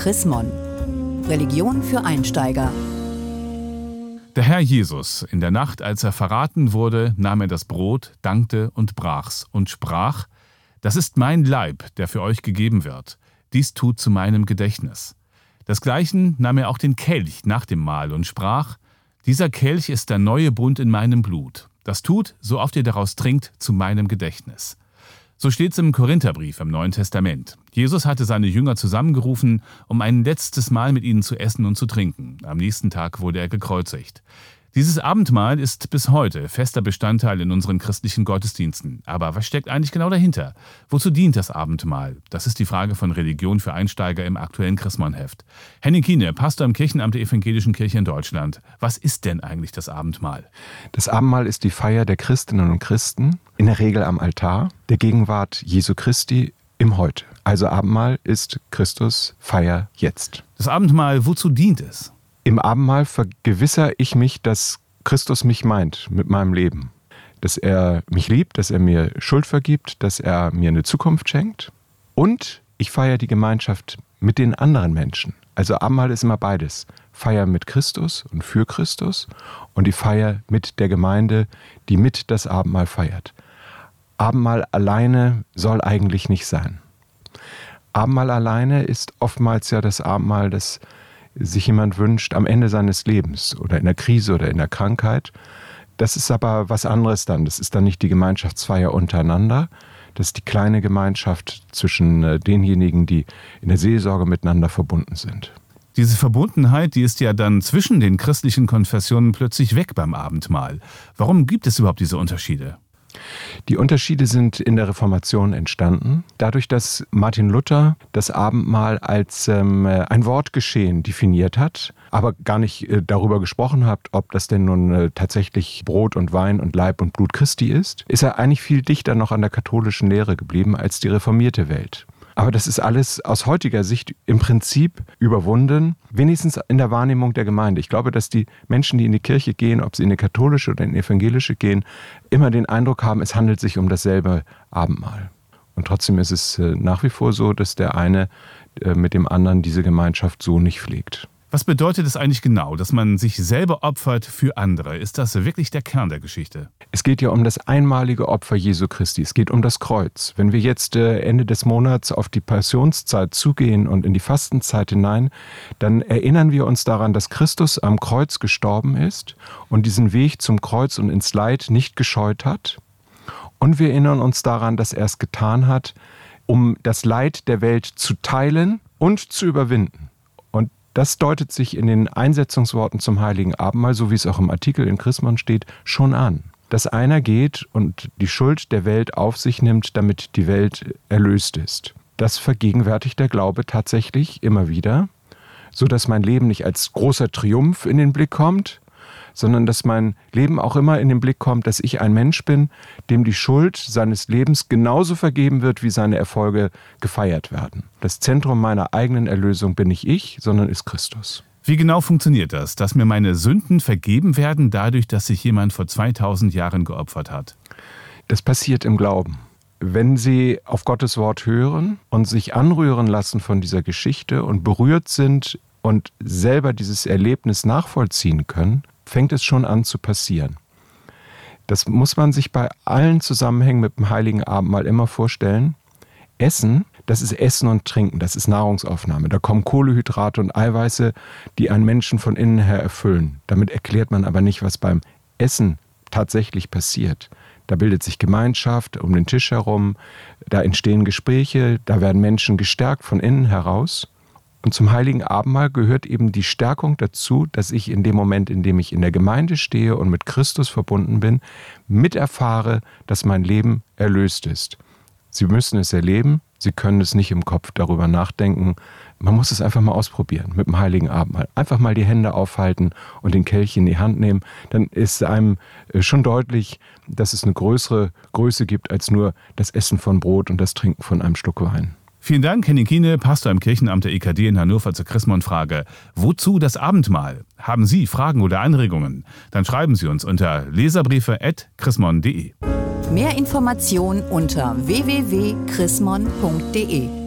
Chrismon. Religion für Einsteiger. Der Herr Jesus, in der Nacht, als er verraten wurde, nahm er das Brot, dankte und brach's und sprach: Das ist mein Leib, der für euch gegeben wird. Dies tut zu meinem Gedächtnis. Desgleichen nahm er auch den Kelch nach dem Mahl und sprach: Dieser Kelch ist der neue Bund in meinem Blut. Das tut, so oft ihr daraus trinkt, zu meinem Gedächtnis. So steht es im Korintherbrief im Neuen Testament. Jesus hatte seine Jünger zusammengerufen, um ein letztes Mal mit ihnen zu essen und zu trinken. Am nächsten Tag wurde er gekreuzigt. Dieses Abendmahl ist bis heute fester Bestandteil in unseren christlichen Gottesdiensten. Aber was steckt eigentlich genau dahinter? Wozu dient das Abendmahl? Das ist die Frage von Religion für Einsteiger im aktuellen Chrismon-Heft. Henning Kiene, Pastor im Kirchenamt der Evangelischen Kirche in Deutschland. Was ist denn eigentlich das Abendmahl? Das Abendmahl ist die Feier der Christinnen und Christen, in der Regel am Altar, der Gegenwart Jesu Christi im Heute. Also Abendmahl ist Christus Feier jetzt. Das Abendmahl, wozu dient es? Im Abendmahl vergewissere ich mich, dass Christus mich meint mit meinem Leben. Dass er mich liebt, dass er mir Schuld vergibt, dass er mir eine Zukunft schenkt. Und ich feiere die Gemeinschaft mit den anderen Menschen. Also Abendmahl ist immer beides. Feier mit Christus und für Christus und die Feier mit der Gemeinde, die mit das Abendmahl feiert. Abendmahl alleine soll eigentlich nicht sein. Abendmahl alleine ist oftmals ja das Abendmahl, das sich jemand wünscht am Ende seines Lebens oder in der Krise oder in der Krankheit. Das ist aber was anderes dann. Das ist dann nicht die Gemeinschaftsfeier untereinander. Das ist die kleine Gemeinschaft zwischen äh, denjenigen, die in der Seelsorge miteinander verbunden sind. Diese Verbundenheit, die ist ja dann zwischen den christlichen Konfessionen plötzlich weg beim Abendmahl. Warum gibt es überhaupt diese Unterschiede? Die Unterschiede sind in der Reformation entstanden, dadurch, dass Martin Luther das Abendmahl als ähm, ein Wortgeschehen definiert hat, aber gar nicht äh, darüber gesprochen hat, ob das denn nun äh, tatsächlich Brot und Wein und Leib und Blut Christi ist, ist er eigentlich viel dichter noch an der katholischen Lehre geblieben als die reformierte Welt. Aber das ist alles aus heutiger Sicht im Prinzip überwunden, wenigstens in der Wahrnehmung der Gemeinde. Ich glaube, dass die Menschen, die in die Kirche gehen, ob sie in die katholische oder in die evangelische gehen, immer den Eindruck haben, es handelt sich um dasselbe Abendmahl. Und trotzdem ist es äh, nach wie vor so, dass der eine äh, mit dem anderen diese Gemeinschaft so nicht pflegt. Was bedeutet es eigentlich genau, dass man sich selber opfert für andere? Ist das wirklich der Kern der Geschichte? Es geht ja um das einmalige Opfer Jesu Christi. Es geht um das Kreuz. Wenn wir jetzt äh, Ende des Monats auf die Passionszeit zugehen und in die Fastenzeit hinein, dann erinnern wir uns daran, dass Christus am Kreuz gestorben ist und diesen Weg zum Kreuz und ins Leid nicht gescheut hat. Und wir erinnern uns daran, dass er es getan hat, um das Leid der Welt zu teilen und zu überwinden. Das deutet sich in den Einsetzungsworten zum Heiligen Abendmahl, so wie es auch im Artikel in Chrismon steht, schon an. Dass einer geht und die Schuld der Welt auf sich nimmt, damit die Welt erlöst ist. Das vergegenwärtigt der Glaube tatsächlich immer wieder, so dass mein Leben nicht als großer Triumph in den Blick kommt, sondern dass mein Leben auch immer in den Blick kommt, dass ich ein Mensch bin, dem die Schuld seines Lebens genauso vergeben wird, wie seine Erfolge gefeiert werden. Das Zentrum meiner eigenen Erlösung bin nicht ich, sondern ist Christus. Wie genau funktioniert das, dass mir meine Sünden vergeben werden dadurch, dass sich jemand vor 2000 Jahren geopfert hat? Das passiert im Glauben. Wenn Sie auf Gottes Wort hören und sich anrühren lassen von dieser Geschichte und berührt sind und selber dieses Erlebnis nachvollziehen können, fängt es schon an zu passieren. Das muss man sich bei allen Zusammenhängen mit dem Heiligen Abendmahl immer vorstellen. Essen, das ist Essen und Trinken, das ist Nahrungsaufnahme. Da kommen Kohlehydrate und Eiweiße, die einen Menschen von innen her erfüllen. Damit erklärt man aber nicht, was beim Essen tatsächlich passiert. Da bildet sich Gemeinschaft um den Tisch herum, da entstehen Gespräche, da werden Menschen gestärkt von innen heraus. Und zum heiligen Abendmahl gehört eben die Stärkung dazu, dass ich in dem Moment, in dem ich in der Gemeinde stehe und mit Christus verbunden bin, miterfahre, dass mein Leben erlöst ist. Sie müssen es erleben, Sie können es nicht im Kopf darüber nachdenken. Man muss es einfach mal ausprobieren mit dem heiligen Abendmahl. Einfach mal die Hände aufhalten und den Kelch in die Hand nehmen. Dann ist einem äh, schon deutlich, dass es eine größere Größe gibt als nur das Essen von Brot und das Trinken von einem Schluck Wein. Vielen Dank, Henning Kiene, Pastor im Kirchenamt der EKD in Hannover zur Chrismon-Frage. Wozu das Abendmahl? Haben Sie Fragen oder Anregungen? Dann schreiben Sie uns unter leserbriefe.chrismon.de. Mehr Informationen unter www.chrismon.de